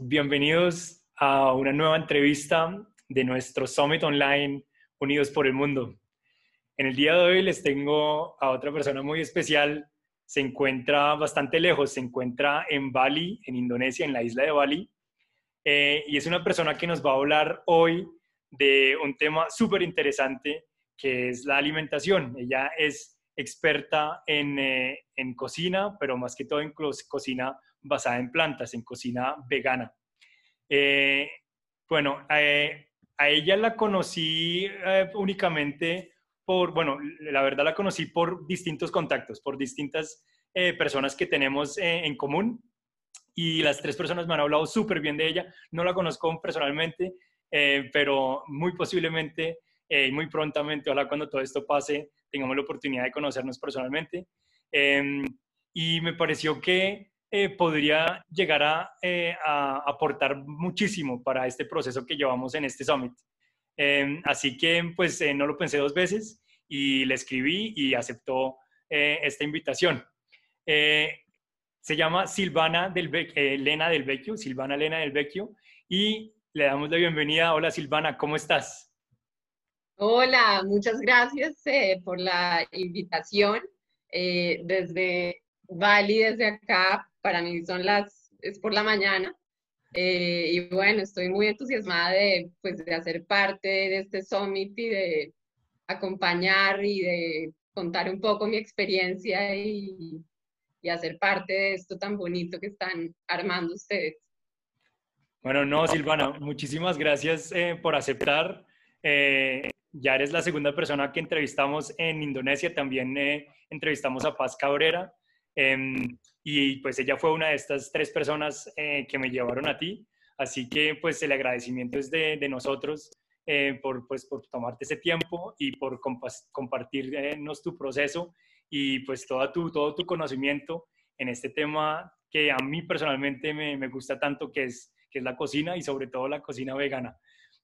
Bienvenidos a una nueva entrevista de nuestro Summit Online Unidos por el Mundo. En el día de hoy les tengo a otra persona muy especial. Se encuentra bastante lejos, se encuentra en Bali, en Indonesia, en la isla de Bali. Eh, y es una persona que nos va a hablar hoy de un tema súper interesante que es la alimentación. Ella es experta en, eh, en, cocina, pero más que todo en cocina basada en plantas, en cocina vegana. Eh, bueno, a ella la conocí únicamente por, bueno, la verdad la conocí por distintos contactos, por distintas personas que tenemos en común. Y las tres personas me han hablado súper bien de ella. No la conozco personalmente, eh, pero muy posiblemente eh, y muy prontamente, ojalá cuando todo esto pase, tengamos la oportunidad de conocernos personalmente. Em, y me pareció que eh, podría llegar a, a, aportar muchísimo para este proceso que llevamos en este summit. Em, así que pues no lo pensé dos veces y le escribí y aceptó esta invitación. se llama Silvana del Lena del Vecchio, Silvana Lena del Vecchio, y le damos la bienvenida. Hola Silvana, ¿cómo estás? Hola, muchas gracias eh, por la invitación. Eh, desde Bali, desde acá, para mí son las, es por la mañana. Eh, y bueno, estoy muy entusiasmada de, pues, de hacer parte de este summit y de acompañar y de contar un poco mi experiencia y, y hacer parte de esto tan bonito que están armando ustedes. Bueno, no, Silvana, muchísimas gracias eh, por aceptar. Eh, ya eres la segunda persona que entrevistamos en Indonesia, también eh, entrevistamos a Paz Cabrera em, y pues ella fue una de estas tres personas que me llevaron a ti, así que pues el agradecimiento es de, nosotros por, pues, por tomarte ese tiempo y por compartirnos tu proceso y pues toda tu, todo tu conocimiento en este tema que a mí personalmente me, me gusta tanto, que es que es la cocina y sobre todo la cocina vegana.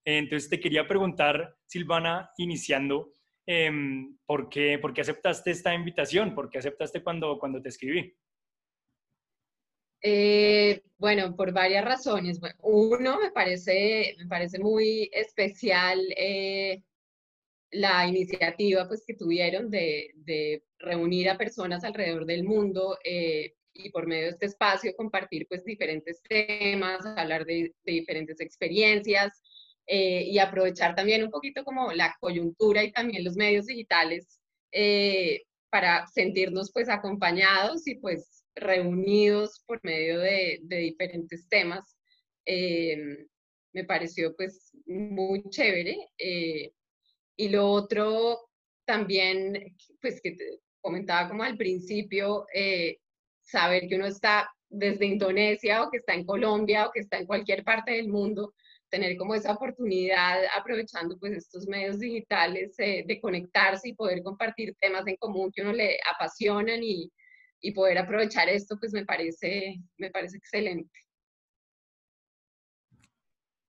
Entonces te quería preguntar, Silvana, iniciando, em, ¿por, qué, ¿por, qué, aceptaste esta invitación? ¿Por qué aceptaste cuando, cuando te escribí? Eh, bueno, por varias razones. Uno, me parece, me parece muy especial eh, la iniciativa pues, que tuvieron de, reunir a personas alrededor del mundo eh, y por medio de este espacio compartir pues diferentes temas, hablar de, diferentes experiencias y aprovechar también un poquito como la coyuntura y también los medios digitales para sentirnos pues acompañados y pues reunidos por medio de, diferentes temas. Eh, me pareció pues muy chévere. y lo otro también, pues que comentaba como al principio, saber que uno está desde Indonesia o que está en Colombia o que está en cualquier parte del mundo, tener como esa oportunidad aprovechando pues estos medios digitales eh, de conectarse y poder compartir temas en común que uno le apasionan y, y poder aprovechar esto pues me parece, me parece excelente.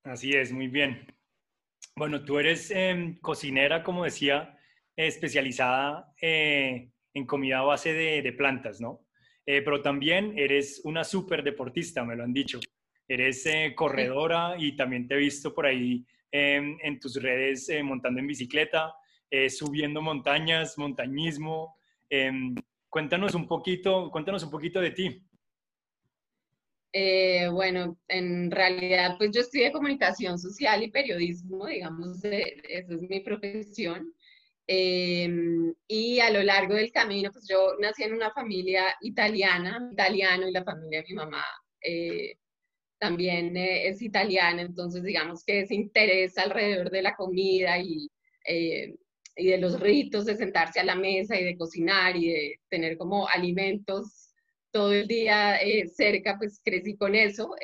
Así es, muy bien. Bueno, tú eres em, cocinera, como decía, especializada eh, en comida a base de, plantas, ¿no? Eh, pero también eres una súper deportista, me lo han dicho. Eres eh, corredora y también te he visto por ahí em, en tus redes eh, montando en bicicleta, subiendo montañas, montañismo. Cuéntanos un poquito, cuéntanos un poquito de ti. bueno, en realidad, pues yo estudié comunicación social y periodismo, digamos, esa es mi profesión. Em, y a lo largo del camino, pues yo nací en una familia italiana, italiano, y la familia de mi mamá eh, también eh, es italiana, entonces digamos que se interesa alrededor de la comida y, eh, y de los ritos de sentarse a la mesa y de cocinar y de tener como alimentos todo el día cerca, pues crecí con eso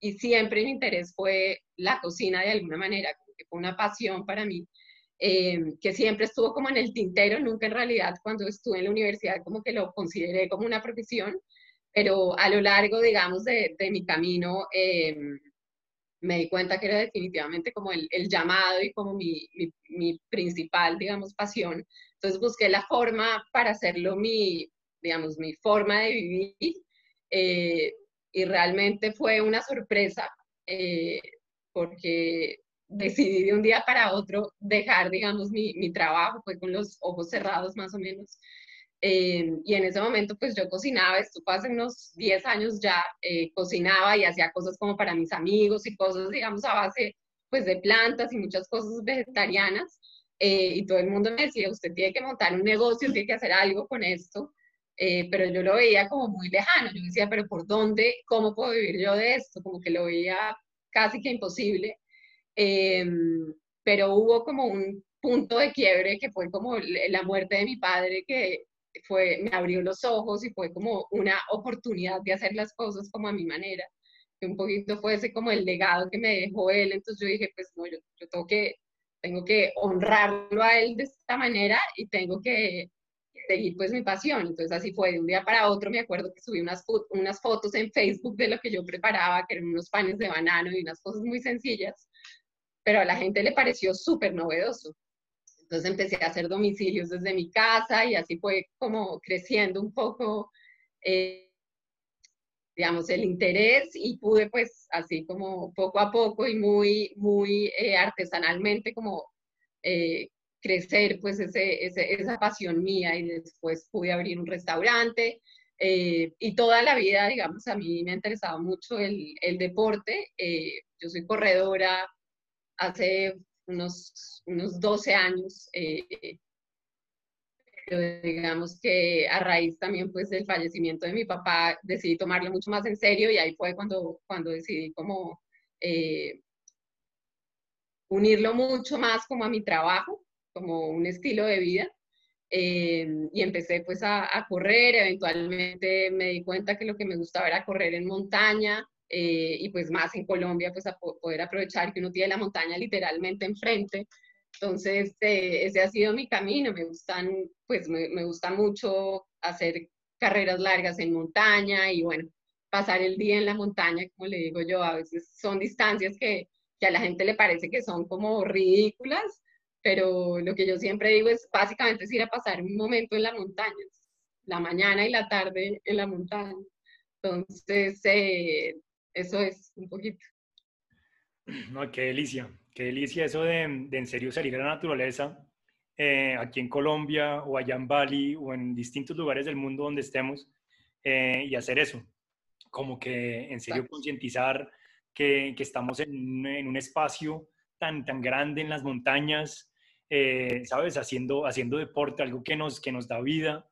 y siempre mi interés fue la cocina de alguna manera, que fue una pasión para mí Em, que siempre estuvo como en el tintero, nunca en realidad cuando estuve en la universidad como que lo consideré como una profesión, pero a lo largo, digamos, de, de mi camino em, me di cuenta que era definitivamente como el, el llamado y como mi, mi, principal, digamos, pasión. Entonces busqué la forma para hacerlo mi, digamos, mi forma de vivir. Eh, y realmente fue una sorpresa eh, porque decidí de un día para otro dejar, digamos, mi, mi trabajo, fue con los ojos cerrados más o menos. Eh, y en ese momento pues yo cocinaba, esto fue hace unos 10 años ya, eh, cocinaba y hacía cosas como para mis amigos y cosas, digamos, a base pues de plantas y muchas cosas vegetarianas. y todo el mundo me decía, usted tiene que montar un negocio, tiene que hacer algo con esto. Eh, pero yo lo veía como muy lejano. Yo decía, pero ¿por dónde? ¿Cómo puedo vivir yo de esto? Como que lo veía casi que imposible. Em, pero hubo como un punto de quiebre que fue como la muerte de mi padre que fue, me abrió los ojos y fue como una oportunidad de hacer las cosas como a mi manera. Que un poquito fue ese como el legado que me dejó él. Entonces yo dije, pues no, yo, yo tengo que, tengo que honrarlo a él de esta manera y tengo que seguir pues mi pasión. Entonces así fue, de un día para otro me acuerdo que subí unas, unas fotos en Facebook de lo que yo preparaba, que eran unos panes de banano y unas cosas muy sencillas, pero a la gente le pareció súper novedoso. Entonces empecé a hacer domicilios desde mi casa y así fue como creciendo un poco, eh, digamos, el interés y pude pues así como poco a poco y muy, muy eh, artesanalmente como eh, crecer pues ese, esa pasión mía y después pude abrir un restaurante y toda la vida, digamos, a mí me ha interesado mucho el, el deporte. Yo soy corredora hace unos, unos 12 años, eh, pero digamos que a raíz también pues del fallecimiento de mi papá decidí tomarlo mucho más en serio y ahí fue cuando, cuando decidí como unirlo mucho más como a mi trabajo como un estilo de vida. Eh, y empecé pues a, correr, eventualmente me di cuenta que lo que me gustaba era correr en montaña eh, y pues más en Colombia pues a poder aprovechar que uno tiene la montaña literalmente enfrente. Entonces eh, ese ha sido mi camino, me gustan pues me, me, gusta mucho hacer carreras largas en montaña y bueno, pasar el día en la montaña, como le digo yo, a veces son distancias que, que a la gente le parece que son como ridículas, pero lo que yo siempre digo es básicamente es ir a pasar un momento en la montaña, la mañana y la tarde en la montaña. Entonces, eh, eso es un poquito. No, qué delicia, qué delicia eso de, de en serio salir a la naturaleza, eh, aquí en Colombia o allá en Bali o en distintos lugares del mundo donde estemos eh, y hacer eso, como que en serio concientizar que, que, estamos en, en, un espacio tan, tan grande en las montañas, eh, ¿sabes? Haciendo, haciendo deporte, algo que nos, que nos da vida.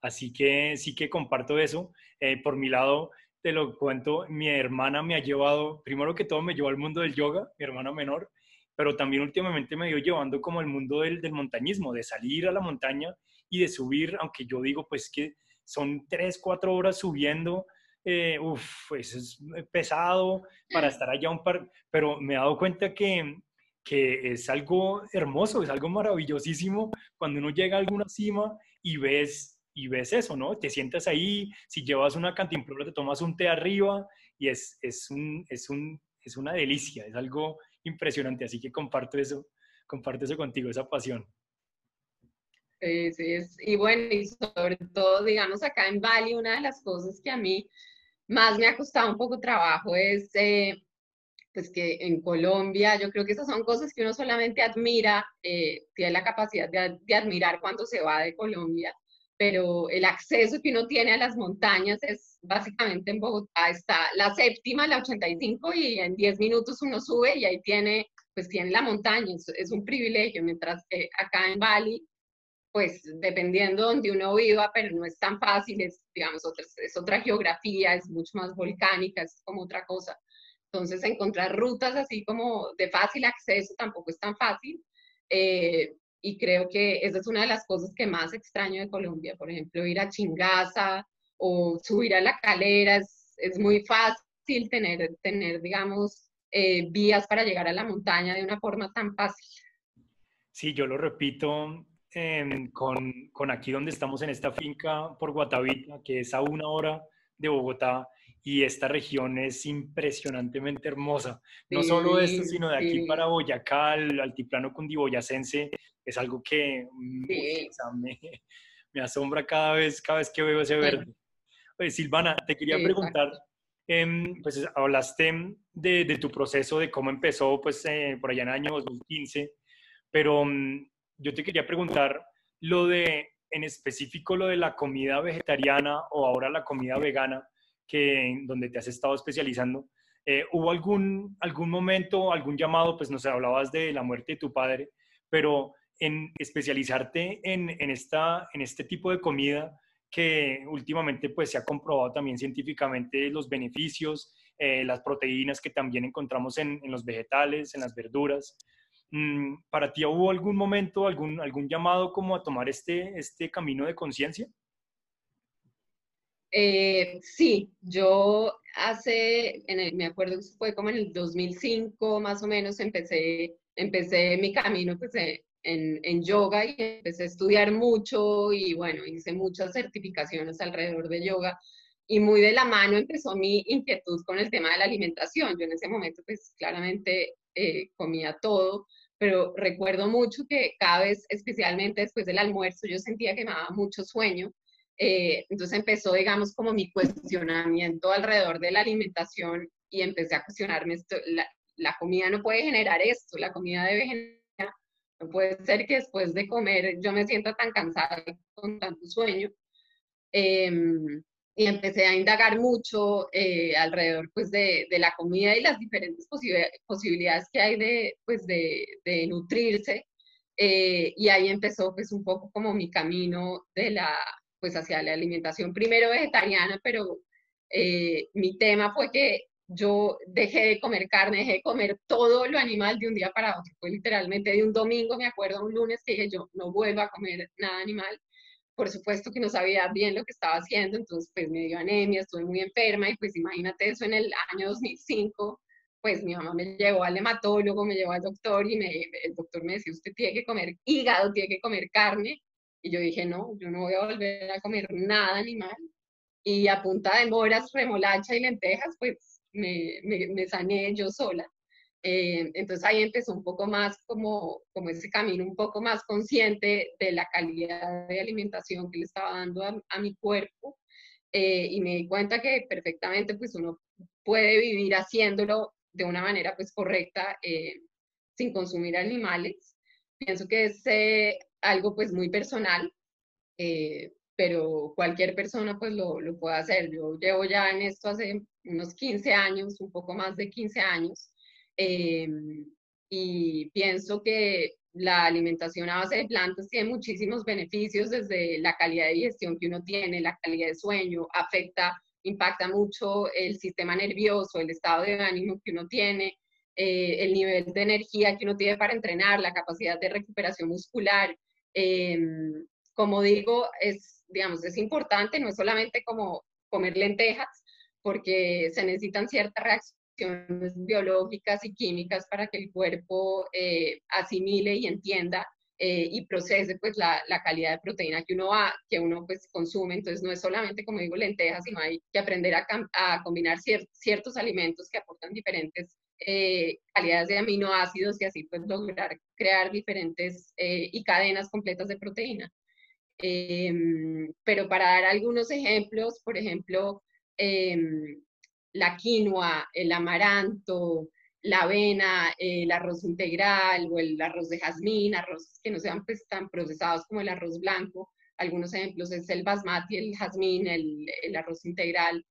Así que sí que comparto eso. Eh, por mi lado, te lo cuento, mi hermana me ha llevado, primero que todo me llevó al mundo del yoga, mi hermana menor, pero también últimamente me dio llevando como el mundo del, montañismo, de salir a la montaña y de subir, aunque yo digo pues que son tres, cuatro horas subiendo, eh, uff, pues es pesado para estar allá un par, pero me he dado cuenta que, que es algo hermoso, es algo maravillosísimo cuando uno llega a alguna cima y ves, y ves eso, ¿no? Te sientas ahí, si llevas una cantimplora te tomas un té arriba y es, es, un, es, un, es una delicia, es algo impresionante, así que comparto eso, comparto eso contigo, esa pasión. Sí, sí, y bueno, y sobre todo, digamos, acá en Bali, una de las cosas que a mí más me ha costado un poco trabajo es eh, pues que en Colombia yo creo que esas son cosas que uno solamente admira, eh, tiene la capacidad de, de, admirar cuando se va de Colombia, pero el acceso que uno tiene a las montañas es básicamente en Bogotá, está la séptima, la 85 y en 10 minutos uno sube y ahí tiene, pues tiene la montaña, es, es un privilegio, mientras que acá en Bali, pues dependiendo donde uno viva, pero no es tan fácil, es, digamos, otra, es otra geografía, es mucho más volcánica, es como otra cosa. Entonces, encontrar rutas así como de fácil acceso tampoco es tan fácil. Eh, y creo que esa es una de las cosas que más extraño de Colombia. Por ejemplo, ir a Chingaza o subir a la calera es, es muy fácil tener, tener digamos, eh, vías para llegar a la montaña de una forma tan fácil. Sí, yo lo repito eh, con, con, aquí donde estamos en esta finca por Guatavita, que es a una hora de Bogotá y esta región es impresionantemente hermosa. No solo esto, sino de aquí para Boyacá, el altiplano cundiboyacense, es algo que me, me, asombra cada vez, cada vez que veo ese verde. Oye, Silvana, te quería preguntar, em, pues hablaste de, tu proceso, de cómo empezó pues eh, por allá en el año 2015, pero mm, yo te quería preguntar lo de, en específico, lo de la comida vegetariana o ahora la comida vegana, que donde te has estado especializando. Eh, ¿Hubo algún, algún momento, algún llamado, pues no sé, hablabas de la muerte de tu padre, pero en especializarte en, en, esta, en este tipo de comida que últimamente pues se ha comprobado también científicamente los beneficios, eh, las proteínas que también encontramos en, los vegetales, en las verduras. Mm, ¿Para ti hubo algún momento, algún, algún llamado como a tomar este, este camino de conciencia? Eh, sí, yo hace, en me acuerdo fue como en el 2005 más o menos, empecé, empecé mi camino pues, en, en, yoga y empecé a estudiar mucho y bueno, hice muchas certificaciones alrededor de yoga y muy de la mano empezó mi inquietud con el tema de la alimentación. Yo en ese momento pues claramente eh, comía todo, pero recuerdo mucho que cada vez, especialmente después del almuerzo, yo sentía que me daba mucho sueño. Eh, entonces empezó, digamos, como mi cuestionamiento alrededor de la alimentación y empecé a cuestionarme esto, la, la comida no puede generar esto, la comida debe generar no puede ser que después de comer yo me sienta tan cansada con tanto sueño. Em, y empecé a indagar mucho eh, alrededor pues, de, de, la comida y las diferentes posibilidades que hay de, pues, de, de nutrirse. Eh, y ahí empezó pues, un poco como mi camino de la, pues, hacia la alimentación, primero vegetariana, pero eh, mi tema fue que yo dejé de comer carne, dejé de comer todo lo animal de un día para otro. Fue literalmente de un domingo, me acuerdo, un lunes que dije yo no vuelvo a comer nada animal por supuesto que no sabía bien lo que estaba haciendo, entonces pues me dio anemia, estuve muy enferma y pues imagínate eso en el año 2005, pues mi mamá me llevó al hematólogo, me llevó al doctor y me, el doctor me decía, usted tiene que comer hígado, tiene que comer carne. Y yo dije, no, yo no voy a volver a comer nada animal. Y a punta de moras, remolacha y lentejas, pues me, me, me sané yo sola. Eh, entonces ahí empezó un poco más como, como ese camino un poco más consciente de la calidad de alimentación que le estaba dando a, mi cuerpo eh, y me di cuenta que perfectamente pues uno puede vivir haciéndolo de una manera pues correcta eh, sin consumir animales. Pienso que es algo pues muy personal, pero cualquier persona pues lo, lo puede hacer. Yo llevo ya en esto hace unos 15 años, un poco más de 15 años. Em, y pienso que la alimentación a base de plantas tiene muchísimos beneficios desde la calidad de digestión que uno tiene, la calidad de sueño, afecta, impacta mucho el sistema nervioso, el estado de ánimo que uno tiene, eh, el nivel de energía que uno tiene para entrenar, la capacidad de recuperación muscular. Em, como digo, es, digamos, es importante, no es solamente como comer lentejas, porque se necesitan ciertas reacciones biológicas y químicas para que el cuerpo eh, asimile y entienda eh, y procese pues la, la, calidad de proteína que uno, va, que uno pues consume. Entonces no es solamente, como digo, lentejas, sino hay que aprender a, a combinar ciertos alimentos que aportan diferentes eh, calidades de aminoácidos y así pues lograr crear diferentes y cadenas completas de proteína. Em, pero para dar algunos ejemplos, por ejemplo, em, la quinoa, el amaranto, la avena, el arroz integral o el arroz de jazmín, arroz que no sean pues, tan procesados como el arroz blanco. Algunos ejemplos es el basmati, el jazmín, el, arroz integral,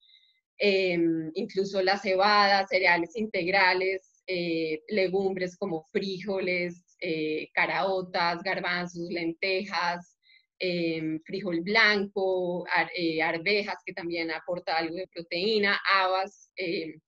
em, incluso la cebada, cereales integrales, eh, legumbres como frijoles, eh, caraotas, garbanzos, lentejas, Em, frijol blanco, eh, arvejas, que también aporta algo de proteína, habas, em,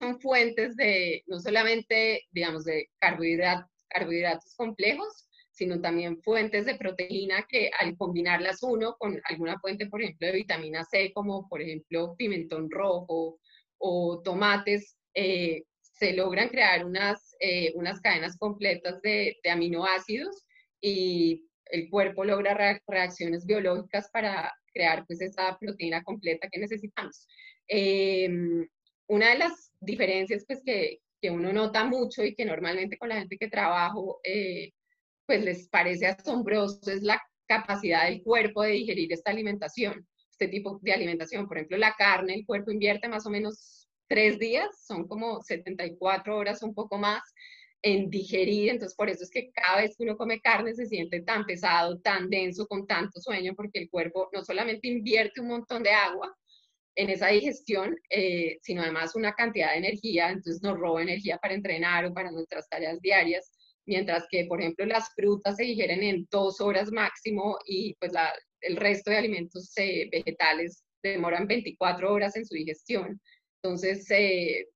son fuentes de no solamente, digamos, de carbohidratos complejos, sino también fuentes de proteína que al combinarlas uno con alguna fuente, por ejemplo, de vitamina C, como por ejemplo pimentón rojo o tomates, eh, se logran crear unas, eh, unas cadenas completas de, de aminoácidos y el cuerpo logra reacciones biológicas para crear pues esa proteína completa que necesitamos. Em, una de las diferencias pues que, que, uno nota mucho y que normalmente con la gente que trabajo eh, pues les parece asombroso es la capacidad del cuerpo de digerir esta alimentación. este tipo de alimentación. Por ejemplo, la carne, el cuerpo invierte más o menos tres días, son como 74 horas, un poco más, en digerir. Entonces, por eso es que cada vez que uno come carne se siente tan pesado, tan denso, con tanto sueño, porque el cuerpo no solamente invierte un montón de agua en esa digestión, eh, sino además una cantidad de energía, entonces nos roba energía para entrenar o para nuestras tareas diarias mientras que, por ejemplo, las frutas se digieren en dos horas máximo y pues el resto de alimentos eh, vegetales demoran 24 horas en su digestión. Entonces, eh,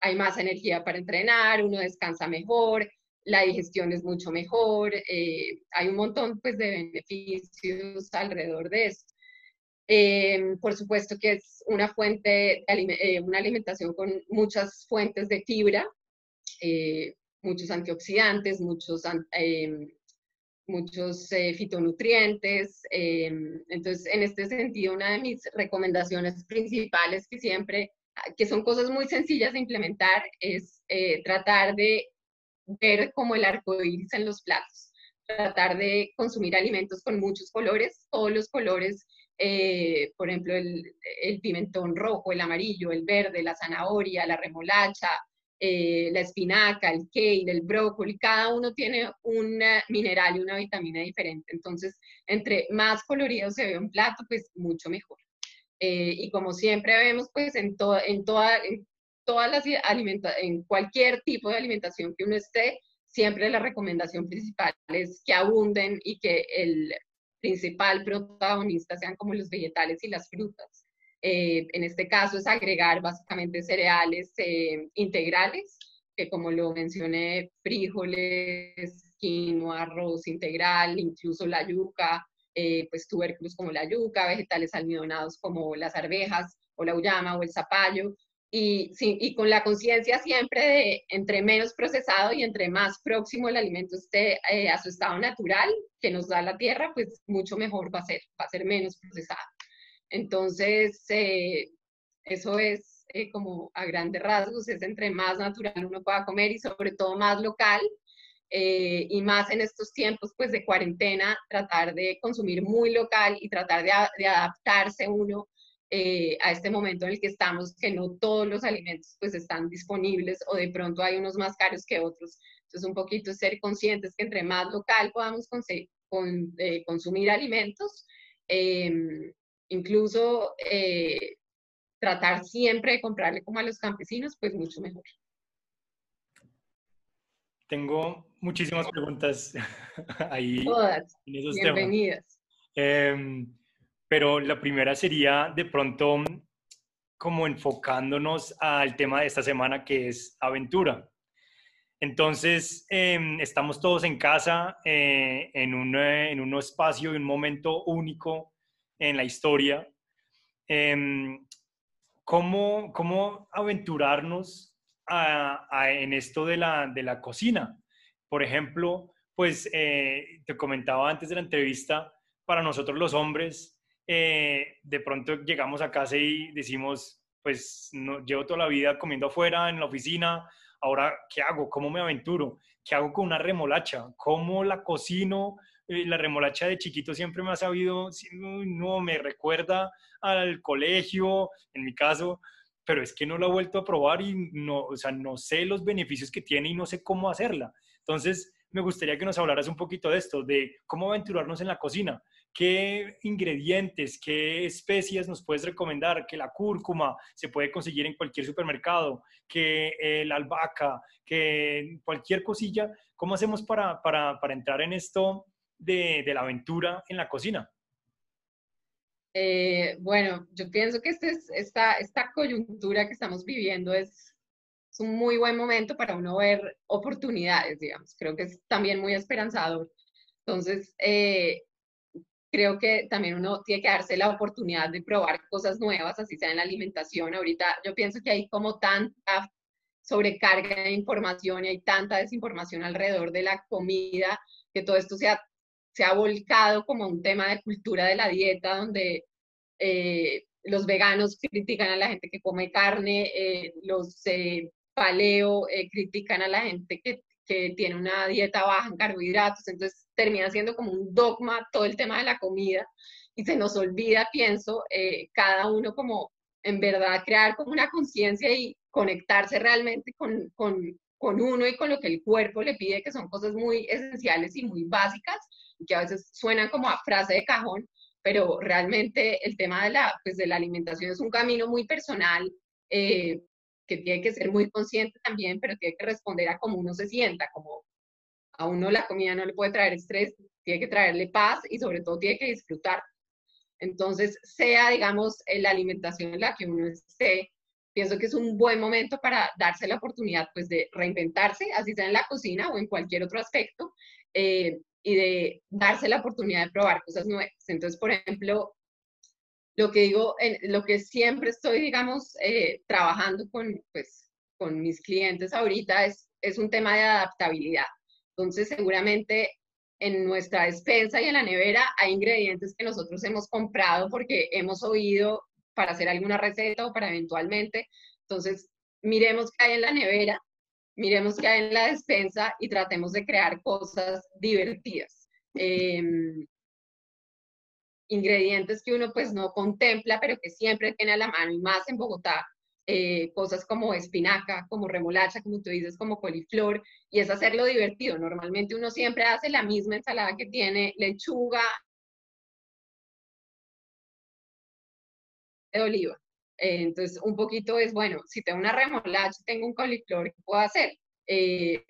hay más energía para entrenar, uno descansa mejor, la digestión es mucho mejor, eh, hay un montón pues, de beneficios alrededor de esto. por supuesto que es una fuente, de, una alimentación con muchas fuentes de fibra, muchos antioxidantes, muchos, em, muchos eh, fitonutrientes. Em, entonces, en este sentido, una de mis recomendaciones principales que siempre, que son cosas muy sencillas de implementar, es eh, tratar de ver como el arco iris en los platos, tratar de consumir alimentos con muchos colores, todos los colores eh, por ejemplo, el, pimentón rojo, el amarillo, el verde, la zanahoria, la remolacha, eh, la espinaca, el kale, el brócoli, cada uno tiene un mineral y una vitamina diferente. Entonces, entre más colorido se ve un plato, pues mucho mejor. Eh, y como siempre vemos, pues en, en, toda, en todas las en cualquier tipo de alimentación que uno esté, siempre la recomendación principal es que abunden y que el principal protagonista sean como los vegetales y las frutas. Eh, en este caso es agregar básicamente cereales eh, integrales, que como lo mencioné, frijoles, quinoa, arroz integral, incluso la yuca, eh, pues tubérculos como la yuca, vegetales almidonados como las arvejas o la uyama o el zapallo, y, y con la conciencia siempre de entre menos procesado y entre más próximo el alimento esté a su estado natural que nos da la tierra, pues mucho mejor va a ser, va a ser menos procesado. Entonces, eh, eso es eh, como a grandes rasgos, es entre más natural uno pueda comer y sobre todo más local. Eh, y más en estos tiempos pues de cuarentena, tratar de consumir muy local y tratar de, adaptarse uno a este momento en el que estamos, que no todos los alimentos pues están disponibles o de pronto hay unos más caros que otros. Entonces un poquito ser conscientes que entre más local podamos con, consumir alimentos, em, incluso eh, tratar siempre de comprarle como a los campesinos, pues mucho mejor. Tengo muchísimas preguntas ahí. Todas. Bienvenidas. Em, pero la primera sería de pronto como enfocándonos al tema de esta semana que es aventura. Entonces, em, estamos todos en casa, eh, en, un, en un espacio y un momento único en la historia. Em, ¿cómo, ¿Cómo aventurarnos en esto de la, de la cocina? Por ejemplo, pues eh, te comentaba antes de la entrevista, para nosotros los hombres, eh, de pronto llegamos a casa y decimos, pues no, llevo toda la vida comiendo afuera, en la oficina, ahora, ¿qué hago? ¿Cómo me aventuro? ¿Qué hago con una remolacha? ¿Cómo la cocino? Eh, la remolacha de chiquito siempre me ha sabido, no, me recuerda al colegio, en mi caso, pero es que no la he vuelto a probar y no, o sea, no sé los beneficios que tiene y no sé cómo hacerla. Entonces, me gustaría que nos hablaras un poquito de esto, de cómo aventurarnos en la cocina. ¿Qué ingredientes, qué especias nos puedes recomendar? Que la cúrcuma se puede conseguir en cualquier supermercado, que la albahaca, que cualquier cosilla. ¿Cómo hacemos para, para, para entrar en esto de, la aventura en la cocina? Eh, bueno, yo pienso que este es, esta, esta coyuntura que estamos viviendo es, un muy buen momento para uno ver oportunidades, digamos. Creo que es también muy esperanzador. Entonces, eh, creo que también uno tiene que darse la oportunidad de probar cosas nuevas, así sea en la alimentación. Ahorita yo pienso que hay como tanta sobrecarga de información y hay tanta desinformación alrededor de la comida, que todo esto se ha se ha volcado como un tema de cultura de la dieta, donde eh, los veganos critican a la gente que come carne, eh, los eh, paleo critican a la gente que, que, tiene una dieta baja en carbohidratos. Entonces, termina siendo como un dogma todo el tema de la comida y se nos olvida, pienso, eh, cada uno como en verdad crear como una conciencia y conectarse realmente con, con, con uno y con lo que el cuerpo le pide, que son cosas muy esenciales y muy básicas, que a veces suenan como a frase de cajón, pero realmente el tema de la, pues de la alimentación es un camino muy personal, eh, que tiene que ser muy consciente también, pero tiene que responder a cómo uno se sienta, como a uno la comida no le puede traer estrés, tiene que traerle paz y sobre todo tiene que disfrutar. Entonces, sea, digamos, la alimentación en la que uno esté, pienso que es un buen momento para darse la oportunidad, pues, de reinventarse, así sea en la cocina o en cualquier otro aspecto, eh, y de darse la oportunidad de probar cosas nuevas. Entonces, por ejemplo, lo que digo, en, lo que siempre estoy, digamos, eh, trabajando con, pues, con mis clientes ahorita es, es un tema de adaptabilidad. Entonces, seguramente en nuestra despensa y en la nevera hay ingredientes que nosotros hemos comprado porque hemos oído para hacer alguna receta o para eventualmente. Entonces, miremos qué hay en la nevera, miremos qué hay en la despensa y tratemos de crear cosas divertidas. Em, ingredientes que uno pues no contempla, pero que siempre tiene a la mano y más en Bogotá, eh, cosas como espinaca, como remolacha, como tú dices, como coliflor, y es hacerlo divertido. Normalmente uno siempre hace la misma ensalada que tiene lechuga de oliva. Eh, entonces, un poquito es, bueno, si tengo una remolacha, tengo un coliflor, ¿qué puedo hacer? Eh,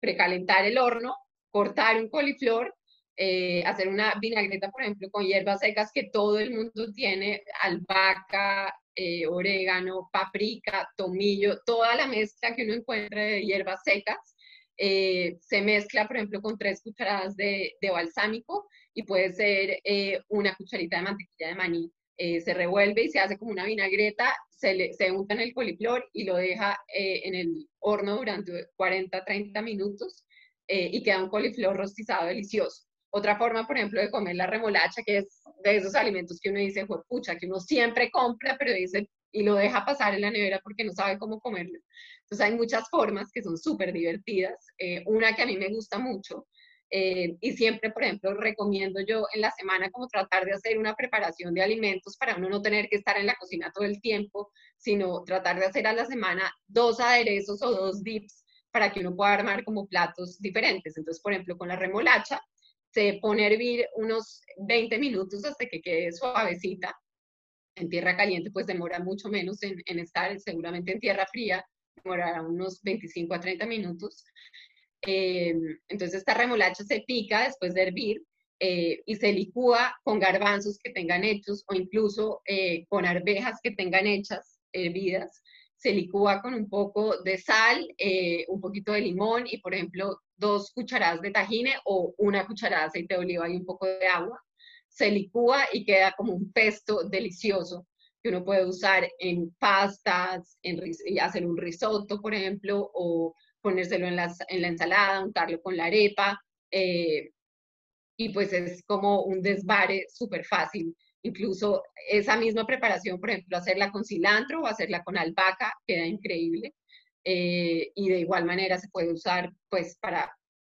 precalentar el horno, cortar un coliflor eh, hacer una vinagreta, por ejemplo, con hierbas secas que todo el mundo tiene, albahaca, eh, orégano, paprika, tomillo, toda la mezcla que uno encuentre de hierbas secas. Eh, se mezcla, por ejemplo, con tres cucharadas de, de balsámico y puede ser una cucharita de mantequilla de maní. Se revuelve y se hace como una vinagreta, se, le, se unta en el coliflor y lo deja en el horno durante 40-30 minutos y queda un coliflor rostizado delicioso. Otra forma, por ejemplo, de comer la remolacha, que es de esos alimentos que uno dice, pucha, que uno siempre compra, pero dice, y lo deja pasar en la nevera porque no sabe cómo comerlo. Entonces hay muchas formas que son súper divertidas. Eh, una que a mí me gusta mucho eh, y siempre, por ejemplo, recomiendo yo en la semana como tratar de hacer una preparación de alimentos para uno no tener que estar en la cocina todo el tiempo, sino tratar de hacer a la semana dos aderezos o dos dips para que uno pueda armar como platos diferentes. Entonces, por ejemplo, con la remolacha, se pone a hervir unos 20 minutos hasta que quede suavecita. En tierra caliente pues demora mucho menos en, estar, seguramente en tierra fría demorará unos 25 a 30 minutos. Eh, entonces esta remolacha se pica después de hervir eh, y se licúa con garbanzos que tengan hechos o incluso eh, con arvejas que tengan hechas, hervidas. Se licúa con un poco de sal, un poquito de limón y, por ejemplo, dos cucharadas de tajine o una cucharada de aceite de oliva y un poco de agua. Se licúa y queda como un pesto delicioso que uno puede usar en pastas, en, hacer un risotto, por ejemplo, o ponérselo en la, en la ensalada, untarlo con la arepa. Eh, y pues es como un desvare súper fácil. Incluso esa misma preparación, por ejemplo, hacerla con cilantro o hacerla con albahaca, queda increíble. Eh, y de igual manera se puede usar pues para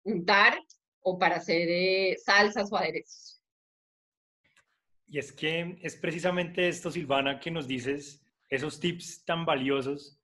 untar o para hacer eh, salsas o aderezos. Y es que es precisamente esto, Silvana, que nos dices, esos tips tan valiosos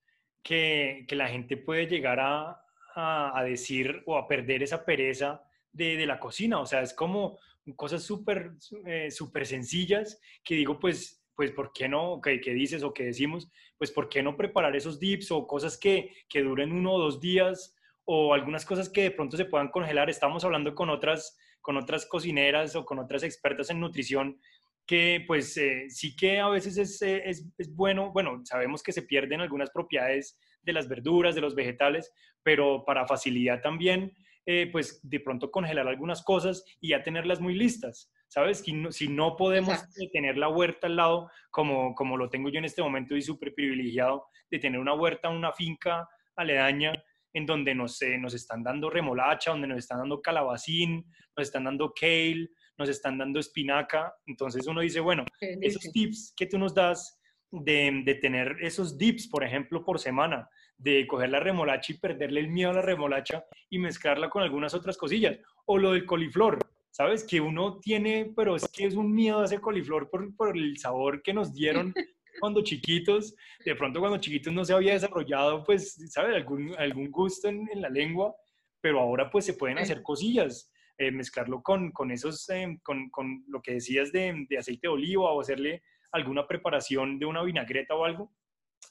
que, la gente puede llegar a, a, decir o a perder esa pereza de, de la cocina. O sea, es como cosas súper eh, súper sencillas que digo, pues pues ¿por qué no? ¿Qué, dices o qué decimos? Pues ¿por qué no preparar esos dips o cosas que, que duren uno o dos días o algunas cosas que de pronto se puedan congelar? Estamos hablando con otras, con otras cocineras o con otras expertas en nutrición que pues eh, sí que a veces es, eh, es, es, bueno, bueno, sabemos que se pierden algunas propiedades de las verduras, de los vegetales, pero para facilidad también, eh, pues de pronto congelar algunas cosas y ya tenerlas muy listas. ¿sabes? Si no, si no podemos tener la huerta al lado, como, como lo tengo yo en este momento y súper privilegiado de tener una huerta, una finca aledaña en donde nos, nos están dando remolacha, donde nos están dando calabacín, nos están dando kale, nos están dando espinaca. Entonces uno dice, bueno, esos tips que tú nos das de, de tener esos dips, por ejemplo, por semana, de coger la remolacha y perderle el miedo a la remolacha y mezclarla con algunas otras cosillas. O lo del coliflor, ¿sabes? Que uno tiene, pero es que es un miedo a ese coliflor por, por el sabor que nos dieron cuando chiquitos. De pronto cuando chiquitos no se había desarrollado, pues, ¿sabes? Algún, algún gusto en, en la lengua, pero ahora pues se pueden hacer cosillas. Eh, mezclarlo con, con esos, eh, con, con, lo que decías de, aceite de oliva o hacerle alguna preparación de una vinagreta o algo,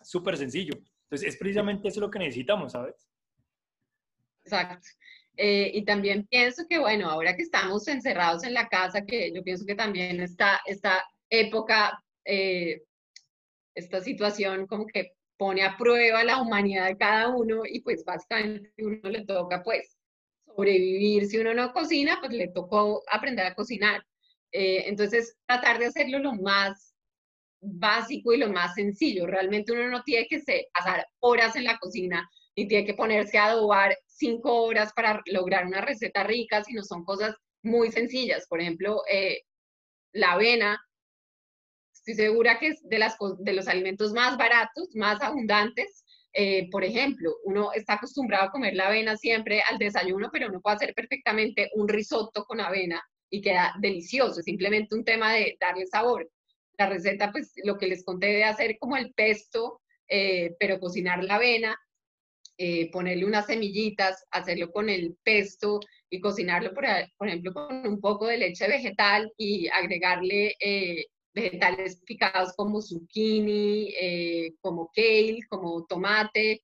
súper sencillo. Entonces, es precisamente eso lo que necesitamos, ¿sabes? Exacto. Eh, y también pienso que, bueno, ahora que estamos encerrados en la casa, que yo pienso que también está esta época, eh, esta situación como que pone a prueba la humanidad de cada uno y pues básicamente uno le toca pues sobrevivir. Si uno no cocina, pues le tocó aprender a cocinar. Eh, entonces, tratar de hacerlo lo más básico y lo más sencillo. Realmente uno no tiene que pasar horas en la cocina ni tiene que ponerse a adobar cinco horas para lograr una receta rica, sino son cosas muy sencillas. Por ejemplo, eh, la avena, estoy segura que es de, las, de los alimentos más baratos, más abundantes. Eh, por ejemplo, uno está acostumbrado a comer la avena siempre al desayuno, pero uno puede hacer perfectamente un risotto con avena y queda delicioso. Es simplemente un tema de darle sabor la receta, pues lo que les conté de hacer como el pesto, eh, pero cocinar la avena, eh, ponerle unas semillitas, hacerlo con el pesto y cocinarlo, por, ejemplo, con un poco de leche vegetal y agregarle vegetales picados como zucchini, como kale, como tomate,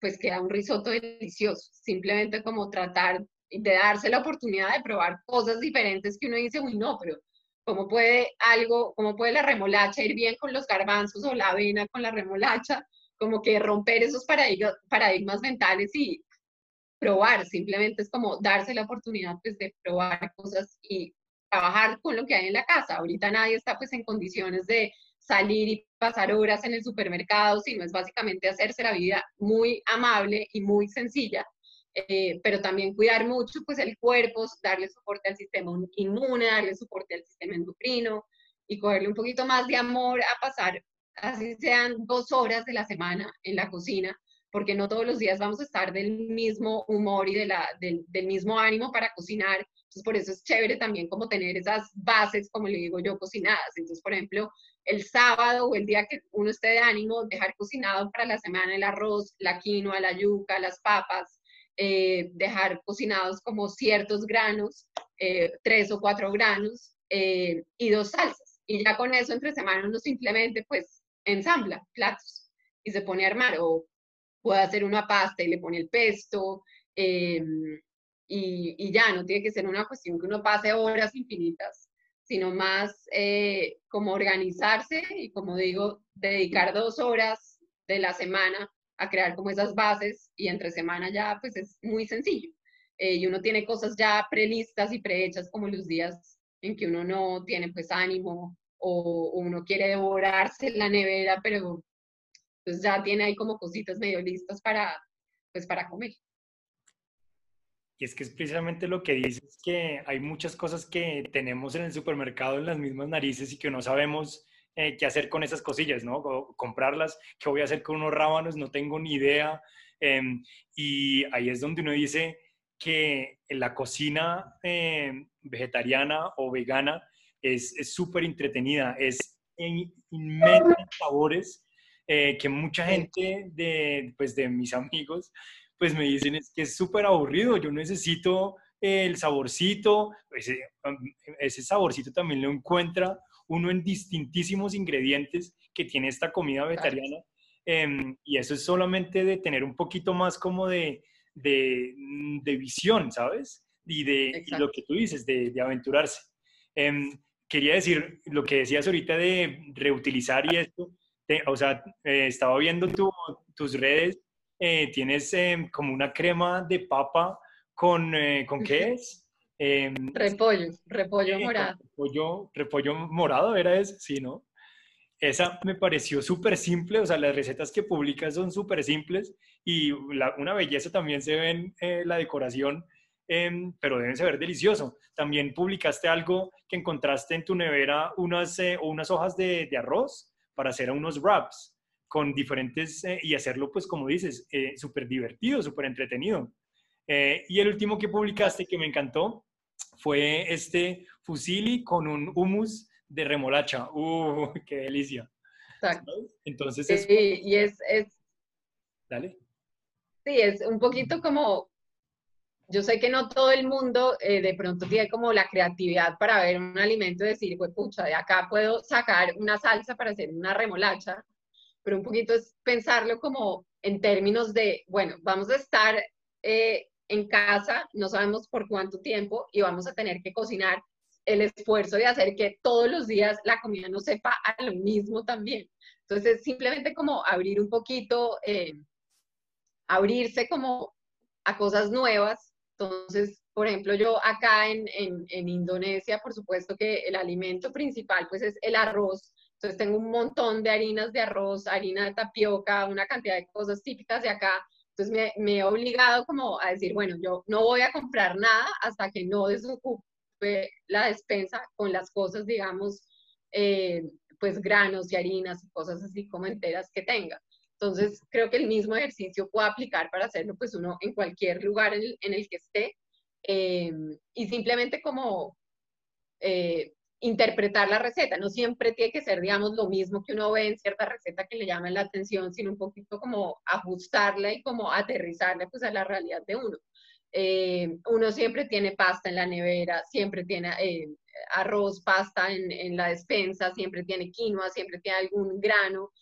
pues queda un risotto delicioso. Simplemente como tratar de darse la oportunidad de probar cosas diferentes que uno dice, uy, no, pero cómo puede algo, cómo puede la remolacha ir bien con los garbanzos o la avena con la remolacha, como que romper esos paradigmas, paradigmas mentales y probar, simplemente es como darse la oportunidad pues de probar cosas y trabajar con lo que hay en la casa. Ahorita nadie está pues en condiciones de salir y pasar horas en el supermercado, sino es básicamente hacerse la vida muy amable y muy sencilla eh, pero también cuidar mucho pues el cuerpo, darle soporte al sistema inmune, darle soporte al sistema endocrino y cogerle un poquito más de amor a pasar, así sean dos horas de la semana en la cocina, porque no todos los días vamos a estar del mismo humor y de la, del, del mismo ánimo para cocinar. Entonces, por eso es chévere también como tener esas bases, como le digo yo, cocinadas. Entonces, por ejemplo, el sábado o el día que uno esté de ánimo, dejar cocinado para la semana el arroz, la quinoa, la yuca, las papas, eh, dejar cocinados como ciertos granos, eh, tres o cuatro granos eh, y dos salsas. Y ya con eso entre semana uno simplemente pues ensambla platos y se pone a armar o puede hacer una pasta y le pone el pesto em, y, ya, no tiene que ser una cuestión que uno pase horas infinitas, sino más como organizarse y como digo, dedicar dos horas de la semana a crear como esas bases y entre semana ya pues es muy sencillo. Eh, y uno tiene cosas ya prelistas y prehechas como los días en que uno no tiene pues ánimo o, uno quiere devorarse la nevera, pero pues ya tiene ahí como cositas medio listas para pues para comer. Y es que es precisamente lo que dices, que hay muchas cosas que tenemos en el supermercado en las mismas narices y que no sabemos eh, qué hacer con esas cosillas, ¿no? comprarlas, qué voy a hacer con unos rábanos, no tengo ni idea. Em, y ahí es donde uno dice que la cocina em, vegetariana o vegana es súper entretenida, es inmensos sabores eh, que mucha gente de, pues, de mis amigos pues me dicen es que es súper aburrido, yo necesito el saborcito, ese, ese saborcito también lo encuentra uno en distintísimos ingredientes que tiene esta comida vegetariana. Em, y eso es solamente de tener un poquito más como de, de, mm, de visión, ¿sabes? Y de lo que tú dices, de, de aventurarse. Em, quería decir lo que decías ahorita de reutilizar y esto. O sea, eh, estaba viendo tus redes, eh, tienes em, como una crema de papa con, eh, ¿con qué es? Em, repollo, repollo morado. Repollo, repollo morado era ese, sí, ¿no? Esa me pareció súper simple, o sea, las recetas que publicas son súper simples y una belleza también se ve en eh, la decoración, em, pero deben ser delicioso. También publicaste algo que encontraste en tu nevera, unas, eh, unas hojas de, de, arroz para hacer unos wraps. con diferentes, eh, y hacerlo, pues como dices, eh, súper divertido, súper entretenido. Eh, y el último que publicaste que me encantó fue este fusili con un hummus de remolacha. ¡Uh, qué delicia! Exacto. Entonces es... Sí, y es, es... Dale. Sí, es un poquito como yo sé que no todo el mundo eh, de pronto tiene como la creatividad para ver un alimento y decir, pues pucha, de acá puedo sacar una salsa para hacer una remolacha, pero un poquito es pensarlo como en términos de, bueno, vamos a estar eh, en casa, no sabemos por cuánto tiempo y vamos a tener que cocinar el esfuerzo de hacer que todos los días la comida no sepa a lo mismo también. Entonces, simplemente como abrir un poquito, eh, abrirse como a cosas nuevas entonces, por ejemplo, yo acá en, Indonesia, por supuesto que el alimento principal pues es el arroz. Entonces tengo un montón de harinas de arroz, harina de tapioca, una cantidad de cosas típicas de acá. Entonces me, he obligado como a decir, bueno, yo no voy a comprar nada hasta que no desocupe la despensa con las cosas, digamos, eh, pues granos y harinas cosas así como enteras que tenga. Entonces, creo que el mismo ejercicio puede aplicar para hacerlo, pues uno en cualquier lugar en el, que esté, eh, y simplemente como eh, interpretar la receta. No siempre tiene que ser, digamos, lo mismo que uno ve en cierta receta que le llama la atención, sino un poquito como ajustarla y como aterrizarla pues a la realidad de uno. Eh, uno siempre tiene pasta en la nevera, siempre tiene arroz, pasta en, en la despensa, siempre tiene quinoa, siempre tiene algún grano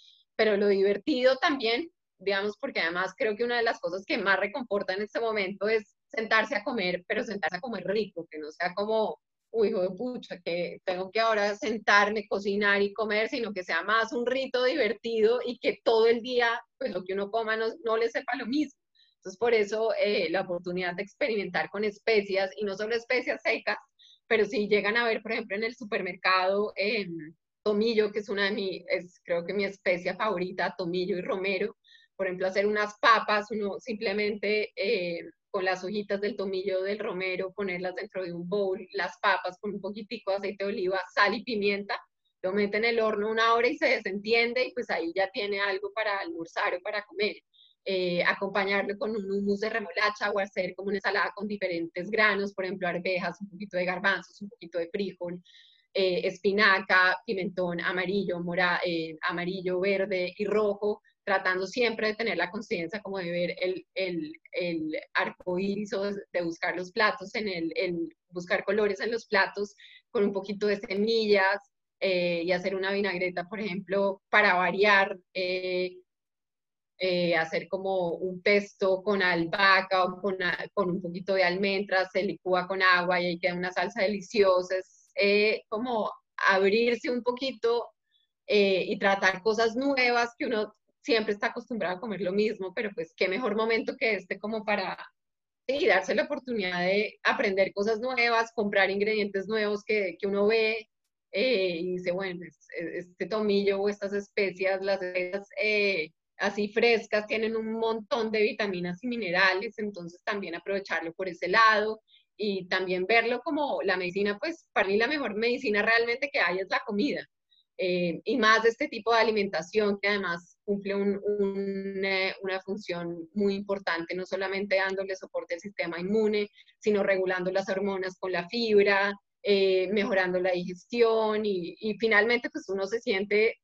pero lo divertido también, digamos, porque además creo que una de las cosas que más reconforta en este momento es sentarse a comer, pero sentarse a comer rico, que no sea como, uy, hijo de pucha, que tengo que ahora sentarme, cocinar y comer, sino que sea más un rito divertido y que todo el día, pues lo que uno coma no, no le sepa lo mismo. Entonces, por eso eh, la oportunidad de experimentar con especias, y no solo especias secas, pero si llegan a ver, por ejemplo, en el supermercado, eh, tomillo, que es una de mis, es, creo que mi especia favorita, tomillo y romero. Por ejemplo, hacer unas papas, uno simplemente eh, con las hojitas del tomillo del romero, ponerlas dentro de un bowl, las papas con un poquitico de aceite de oliva, sal y pimienta, lo mete en el horno una hora y se desentiende y pues ahí ya tiene algo para almorzar o para comer. Eh, acompañarlo con un hummus de remolacha o hacer como una ensalada con diferentes granos, por ejemplo, arvejas, un poquito de garbanzos, un poquito de frijol, eh, espinaca, pimentón amarillo, mora, eh, amarillo, verde y rojo, tratando siempre de tener la conciencia como de ver el, el, el arco iris de buscar los platos, en el, el, buscar colores en los platos con un poquito de semillas eh, y hacer una vinagreta, por ejemplo, para variar. hacer como un pesto con albahaca o con, con, un poquito de almendras, se licúa con agua y ahí queda una salsa deliciosa. Eh, como abrirse un poquito eh, y tratar cosas nuevas que uno siempre está acostumbrado a comer lo mismo, pero pues qué mejor momento que este como para sí, darse la oportunidad de aprender cosas nuevas, comprar ingredientes nuevos que, que uno ve eh, y dice, bueno, este tomillo o estas especias, las especias así frescas tienen un montón de vitaminas y minerales, entonces también aprovecharlo por ese lado y también verlo como la medicina, pues para mí la mejor medicina realmente que hay es la comida. Eh, y más este tipo de alimentación que además cumple una, función muy importante, no solamente dándole soporte al sistema inmune, sino regulando las hormonas con la fibra, eh, mejorando la digestión y, y, finalmente pues uno se siente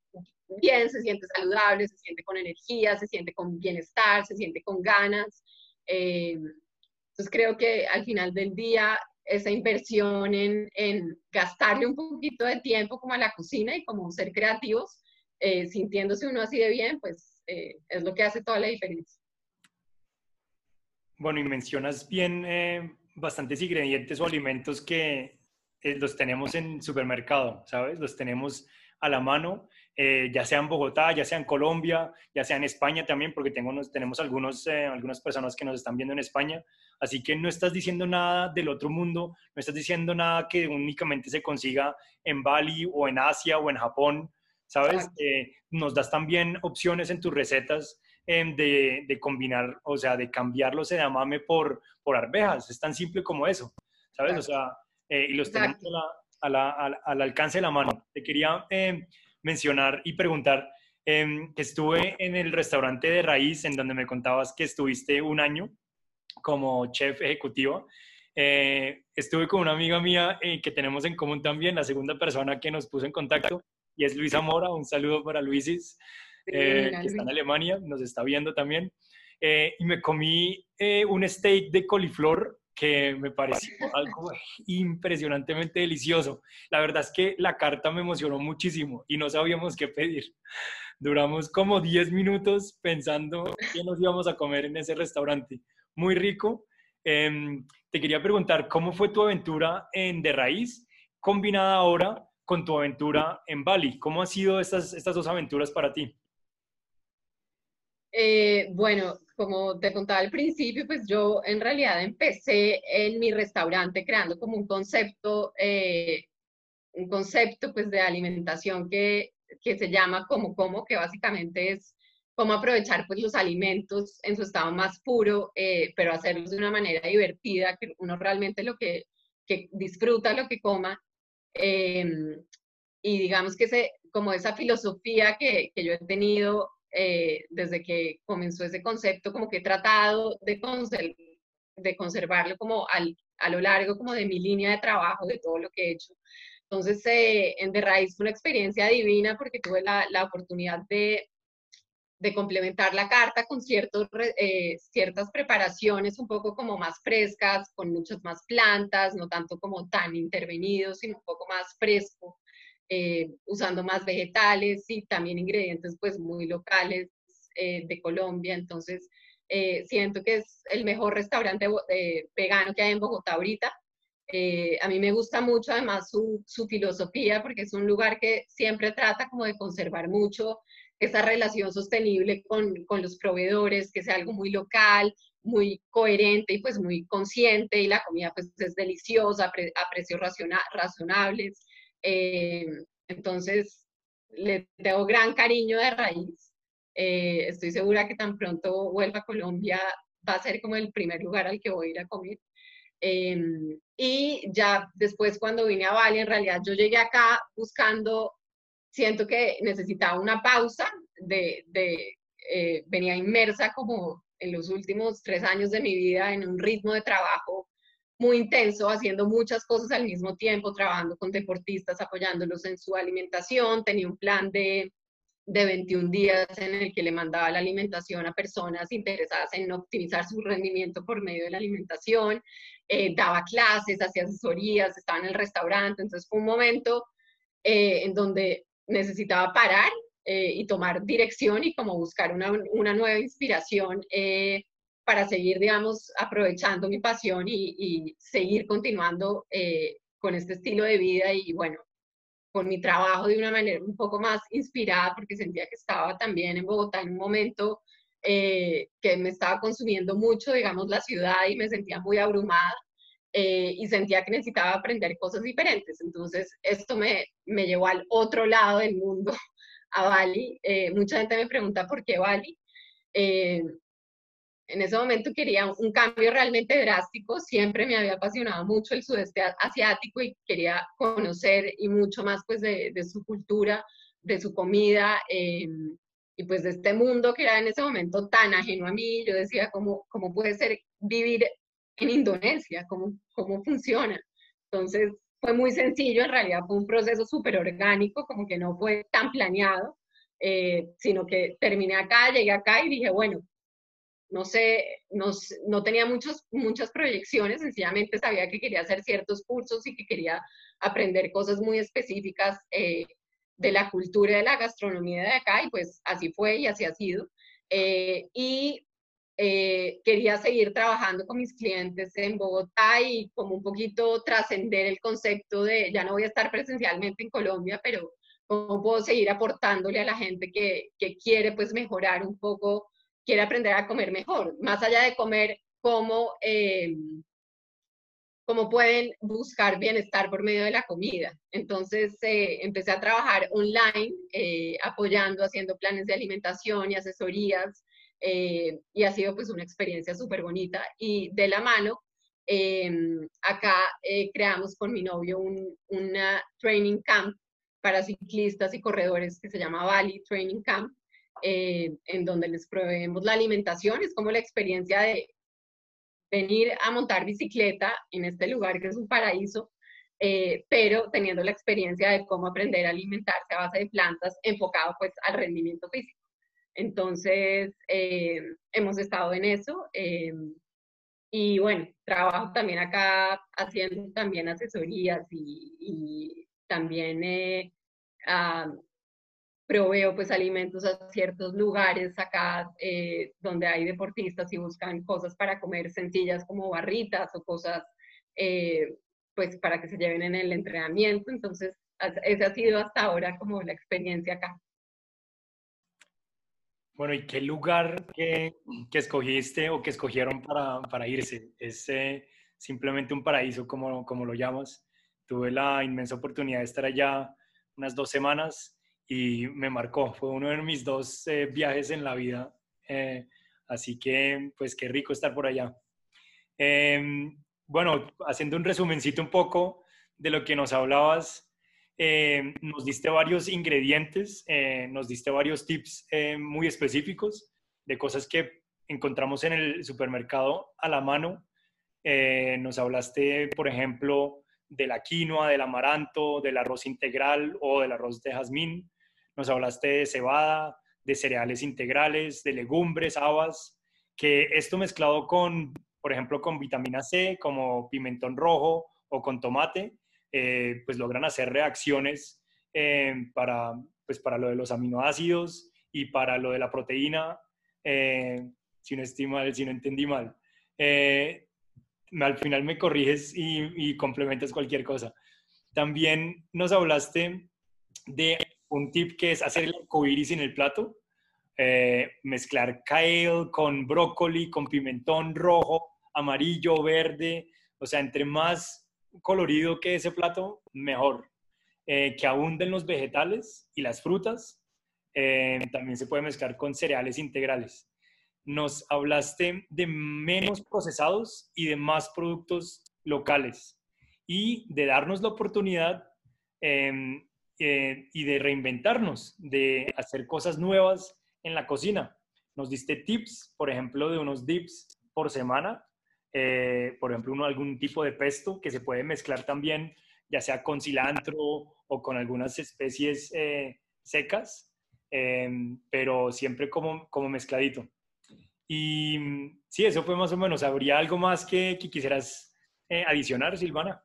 bien, se siente saludable, se siente con energía, se siente con bienestar, se siente con ganas. Eh, entonces creo que al final del día esa inversión en, en gastarle un poquito de tiempo como a la cocina y como ser creativos, eh, sintiéndose uno así de bien, pues eh, es lo que hace toda la diferencia. Bueno, y mencionas bien eh, bastantes ingredientes o alimentos que los tenemos en supermercado, ¿sabes? Los tenemos a la mano, ya sea en Bogotá, ya sea en Colombia, ya sea en España también, porque tengo, tenemos algunos, algunas personas que nos están viendo en España. Así que no estás diciendo nada del otro mundo, no estás diciendo nada que únicamente se consiga en Bali o en Asia o en Japón, ¿sabes? Eh, nos das también opciones en tus recetas em, de, combinar, o sea, de cambiar los edamame por, por arvejas. Es tan simple como eso, ¿sabes? O sea, eh, y los tenemos al alcance de la mano. Te quería em, mencionar y preguntar, em, que estuve en el restaurante de Raíz, en donde me contabas que estuviste un año como chef ejecutivo. Eh, estuve con una amiga mía eh, que tenemos en común también, la segunda persona que nos puso en contacto, y es Luisa Mora. Un saludo para Luisis, eh, que está en Alemania, nos está viendo también. y me comí un steak de coliflor que me pareció algo impresionantemente delicioso. La verdad es que la carta me emocionó muchísimo y no sabíamos qué pedir. Duramos como 10 minutos pensando qué nos íbamos a comer en ese restaurante. Muy rico. Em, te quería preguntar, ¿cómo fue tu aventura en De Raíz combinada ahora con tu aventura en Bali? ¿Cómo han sido estas, estas dos aventuras para ti? Eh, bueno, como te contaba al principio, pues yo en realidad empecé en mi restaurante creando como un concepto, eh, un concepto pues de alimentación que, que se llama como como, que básicamente es cómo aprovechar pues los alimentos en su estado más puro, eh, pero hacerlos de una manera divertida, que uno realmente lo que, que disfruta lo que coma. Em, y digamos que se, como esa filosofía que, que yo he tenido eh, desde que comenzó ese concepto, como que he tratado de, conservarlo como al, a lo largo como de mi línea de trabajo, de todo lo que he hecho. Entonces, eh, en The Raíz fue una experiencia divina porque tuve la, oportunidad de, complementar la carta con ciertos, eh, ciertas preparaciones un poco como más frescas, con muchas más plantas, no tanto como tan intervenidos, sino un poco más fresco. Eh, usando más vegetales y también ingredientes pues muy locales eh, de Colombia. Entonces, eh, siento que es el mejor restaurante vegano que hay en Bogotá ahorita. a mí me gusta mucho además su, su, filosofía porque es un lugar que siempre trata como de conservar mucho esa relación sostenible con, con los proveedores, que sea algo muy local, muy coherente y pues muy consciente y la comida pues es deliciosa a, precios razonables. Eh, entonces, le tengo gran cariño de raíz. Eh, estoy segura que tan pronto vuelva a Colombia va a ser como el primer lugar al que voy a ir a comer. Em, y ya después cuando vine a Bali, en realidad yo llegué acá buscando, siento que necesitaba una pausa de, eh, venía inmersa como en los últimos tres años de mi vida en un ritmo de trabajo muy intenso, haciendo muchas cosas al mismo tiempo, trabajando con deportistas, apoyándolos en su alimentación. Tenía un plan de, de 21 días en el que le mandaba la alimentación a personas interesadas en optimizar su rendimiento por medio de la alimentación. Eh, daba clases, hacía asesorías, estaba en el restaurante. Entonces fue un momento eh, en donde necesitaba parar eh, y tomar dirección y como buscar una, una nueva inspiración para seguir, digamos, aprovechando mi pasión y, seguir continuando eh, con este estilo de vida y, bueno, con mi trabajo de una manera un poco más inspirada, porque sentía que estaba también en Bogotá en un momento eh, que me estaba consumiendo mucho, digamos, la ciudad y me sentía muy abrumada. Eh, y sentía que necesitaba aprender cosas diferentes. Entonces, esto me, me llevó al otro lado del mundo, a Bali. mucha gente me pregunta por qué Bali en ese momento quería un cambio realmente drástico, siempre me había apasionado mucho el sudeste asiático y quería conocer y mucho más pues de, su cultura, de su comida em, y pues de este mundo que era en ese momento tan ajeno a mí, yo decía, ¿cómo, cómo puede ser vivir en Indonesia? ¿Cómo, cómo funciona? Entonces fue muy sencillo, en realidad fue un proceso súper orgánico, como que no fue tan planeado, eh, sino que terminé acá, llegué acá y dije, bueno, no sé, no, no tenía muchos, muchas proyecciones, sencillamente sabía que quería hacer ciertos cursos y que quería aprender cosas muy específicas eh, de la cultura de la gastronomía de acá, y pues así fue y así ha sido. Eh, y eh, quería seguir trabajando con mis clientes en Bogotá y como un poquito trascender el concepto de, ya no voy a estar presencialmente en Colombia, pero cómo puedo seguir aportándole a la gente que, que quiere pues mejorar un poco quiere aprender a comer mejor, más allá de comer, cómo, eh, cómo pueden buscar bienestar por medio de la comida. Entonces eh, empecé a trabajar online, eh, apoyando, haciendo planes de alimentación y asesorías, y ha sido pues una experiencia súper bonita. Y de la mano, acá creamos con mi novio un una training camp para ciclistas y corredores que se llama Valley Training Camp, eh, en donde les proveemos la alimentación. Es como la experiencia de venir a montar bicicleta en este lugar que es un paraíso, eh, pero teniendo la experiencia de cómo aprender a alimentarse a base de plantas enfocado pues al rendimiento físico. Entonces, eh, hemos estado en eso. y bueno, trabajo también acá haciendo también asesorías y, y también proveo pues alimentos a ciertos lugares acá eh, donde hay deportistas y buscan cosas para comer sencillas como barritas o cosas eh, pues para que se lleven en el entrenamiento. Entonces, esa ha sido hasta ahora como la experiencia acá. Bueno, ¿y qué lugar que, que escogiste o que escogieron para, para irse? ¿Es eh, simplemente un paraíso como, como lo llamas? Tuve la inmensa oportunidad de estar allá unas dos semanas y me marcó. Fue uno de mis dos eh, viajes en la vida. Eh, así que, pues, qué rico estar por allá. Em, bueno, haciendo un resumencito un poco de lo que nos hablabas, em, nos diste varios ingredientes, eh, nos diste varios tips muy específicos de cosas que encontramos en el supermercado a la mano. nos hablaste, por ejemplo, de la quinoa, del amaranto, del arroz integral o del arroz de jazmín nos hablaste de cebada, de cereales integrales, de legumbres, habas, que esto mezclado con, por ejemplo, con vitamina C, como pimentón rojo o con tomate, eh, pues logran hacer reacciones eh, para, pues para lo de los aminoácidos y para lo de la proteína, eh, si, no si no entendí mal. al final me corriges y, y complementas cualquier cosa. También nos hablaste de un tip que es hacer el arcoíris en el plato, eh, mezclar kale con brócoli, con pimentón rojo, amarillo, verde, o sea, entre más colorido que ese plato, mejor. Eh, que abunden los vegetales y las frutas. Eh, también se puede mezclar con cereales integrales. Nos hablaste de menos procesados y de más productos locales y de darnos la oportunidad em, eh, y de reinventarnos, de hacer cosas nuevas en la cocina. Nos diste tips, por ejemplo, de unos dips por semana, eh, por ejemplo, uno, algún tipo de pesto que se puede mezclar también, ya sea con cilantro o con algunas especies eh, secas, em, pero siempre como, como mezcladito. Y sí, eso fue más o menos. ¿Habría algo más que, que quisieras adicionar, Silvana?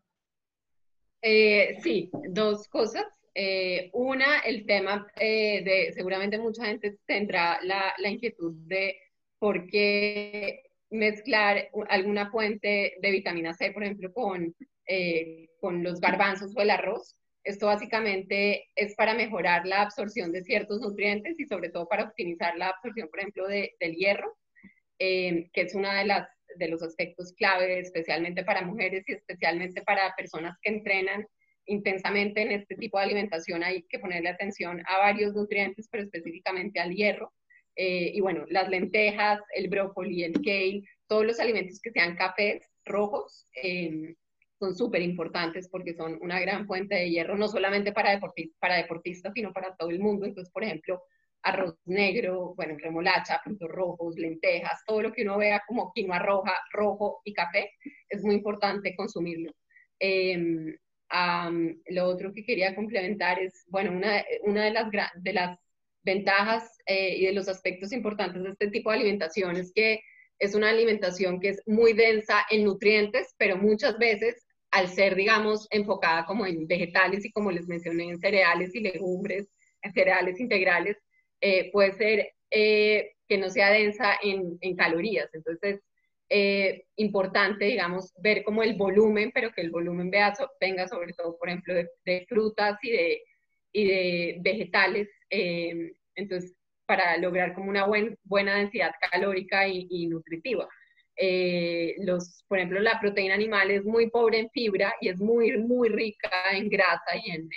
sí, dos cosas. Eh, una, el tema eh, de, seguramente mucha gente tendrá la, la, inquietud de por qué mezclar alguna fuente de vitamina C, por ejemplo, con, eh, con los garbanzos o el arroz. Esto básicamente es para mejorar la absorción de ciertos nutrientes y sobre todo para optimizar la absorción, por ejemplo, de, del hierro, que es uno de, de los aspectos clave, especialmente para mujeres y especialmente para personas que entrenan intensamente en este tipo de alimentación hay que ponerle atención a varios nutrientes, pero específicamente al hierro. Eh, y bueno, las lentejas, el brócoli, el kale, todos los alimentos que sean cafés rojos em, son súper importantes porque son una gran fuente de hierro, no solamente para, deportistas, sino para todo el mundo. Entonces, por ejemplo, arroz negro, bueno, remolacha, frutos rojos, lentejas, todo lo que uno vea como quinoa roja, rojo y café, es muy importante consumirlo. Eh, lo otro que quería complementar es, bueno, una, una de, las, de las ventajas eh, y de los aspectos importantes de este tipo de alimentación es que es una alimentación que es muy densa en nutrientes, pero muchas veces al ser, digamos, enfocada como en vegetales y como les mencioné, en cereales y legumbres, en cereales integrales, eh, puede ser eh, que no sea densa en, en calorías. Entonces, eh, importante, digamos, ver como el volumen, pero que el volumen venga sobre todo, por ejemplo, de, frutas y de, y de vegetales. Eh, entonces, para lograr como una buen, buena densidad calórica y, nutritiva. Eh, los, por ejemplo, la proteína animal es muy pobre en fibra y es muy, muy rica en grasa y en,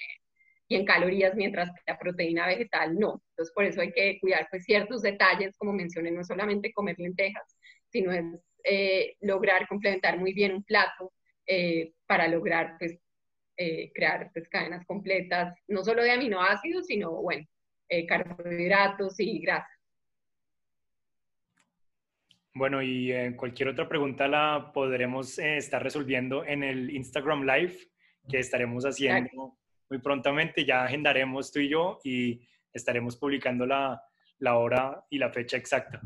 y en calorías, mientras que la proteína vegetal no. Entonces, por eso hay que cuidar pues, ciertos detalles, como mencioné, no solamente comer lentejas, sino es eh, lograr complementar muy bien un plato eh, para lograr pues, eh, crear pues, cadenas completas, no solo de aminoácidos, sino, bueno, carbohidratos y grasas. Bueno, y cualquier otra pregunta la podremos estar resolviendo en el Instagram Live que estaremos haciendo muy prontamente. Ya agendaremos tú y yo y estaremos publicando la, la hora y la fecha exacta.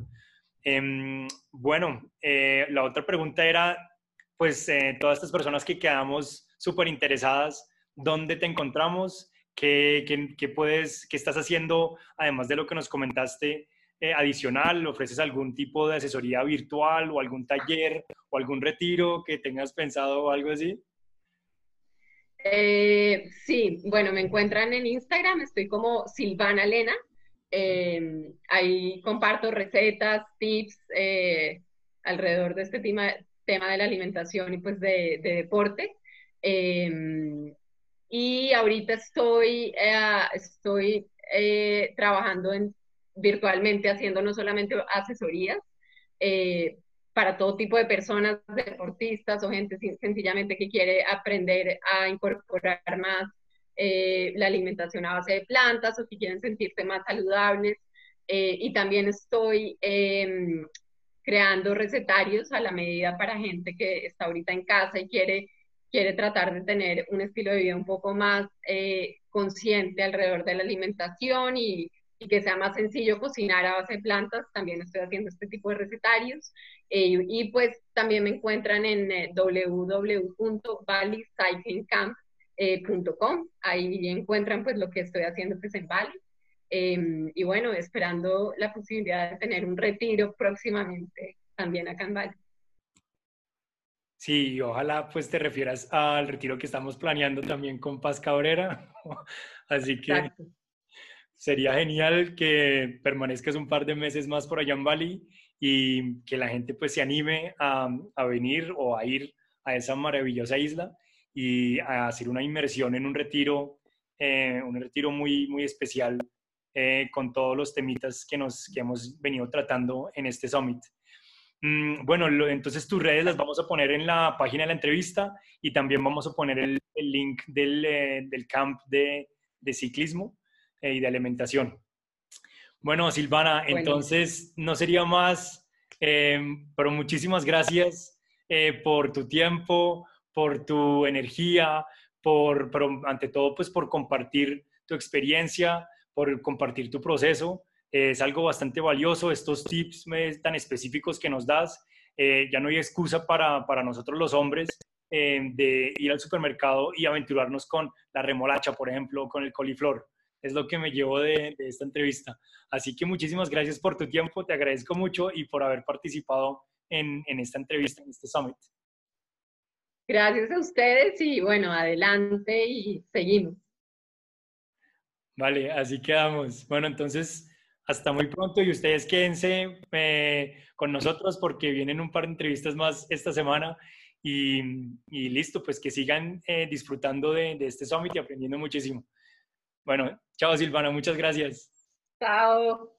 Em, bueno, eh, la otra pregunta era, pues, eh, todas estas personas que quedamos súper interesadas, ¿dónde te encontramos? ¿Qué, puedes, qué estás haciendo, además de lo que nos comentaste, eh, adicional? ¿Ofreces algún tipo de asesoría virtual o algún taller o algún retiro que tengas pensado o algo así? sí, bueno, me encuentran en Instagram, estoy como Silvana Lena, Em, ahí comparto recetas, tips eh, alrededor de este tema, tema de la alimentación y pues de, deporte. Em, y ahorita estoy, eh, estoy eh, trabajando en, virtualmente haciendo no solamente asesorías para todo tipo de personas, deportistas o gente sencillamente que quiere aprender a incorporar más eh, la alimentación a base de plantas o si quieren sentirse más saludables. Eh, y también estoy em, creando recetarios a la medida para gente que está ahorita en casa y quiere, quiere tratar de tener un estilo de vida un poco más eh, consciente alrededor de la alimentación y, que sea más sencillo cocinar a base de plantas. También estoy haciendo este tipo de recetarios. y pues también me encuentran en www.valleycyclingcamp.com eh, Ahí encuentran pues lo que estoy haciendo pues en Bali. Em, y bueno, esperando la posibilidad de tener un retiro próximamente también acá en Bali. Sí, ojalá pues te refieras al retiro que estamos planeando también con Paz Cabrera. Así que sería genial que permanezcas un par de meses más por allá en Bali y que la gente pues se anime a, a venir o a ir a esa maravillosa isla y a hacer una inmersión en un retiro, eh, un retiro muy, muy especial eh, con todos los temitas que, nos, que hemos venido tratando en este summit. Mm, bueno, entonces tus redes las vamos a poner en la página de la entrevista y también vamos a poner el, el link del, eh, del, camp de, de ciclismo y de alimentación. Bueno, Silvana, entonces no sería más, pero muchísimas gracias por tu tiempo, por tu energía, por, pero ante todo, pues por compartir tu experiencia, por compartir tu proceso. es algo bastante valioso, estos tips tan específicos que nos das. Eh, ya no hay excusa para, para nosotros los hombres eh, de ir al supermercado y aventurarnos con la remolacha, por ejemplo, con el coliflor. Es lo que me llevo de, de esta entrevista. Así que muchísimas gracias por tu tiempo, te agradezco mucho y por haber participado en, en esta entrevista, en este summit. Gracias a ustedes y bueno, adelante y seguimos. Vale, así quedamos. Bueno, entonces, hasta muy pronto y ustedes quédense eh, con nosotros porque vienen un par de entrevistas más esta semana y, listo, pues que sigan eh, disfrutando de, de este summit y aprendiendo muchísimo. Bueno, chao Silvana, muchas gracias. Chao.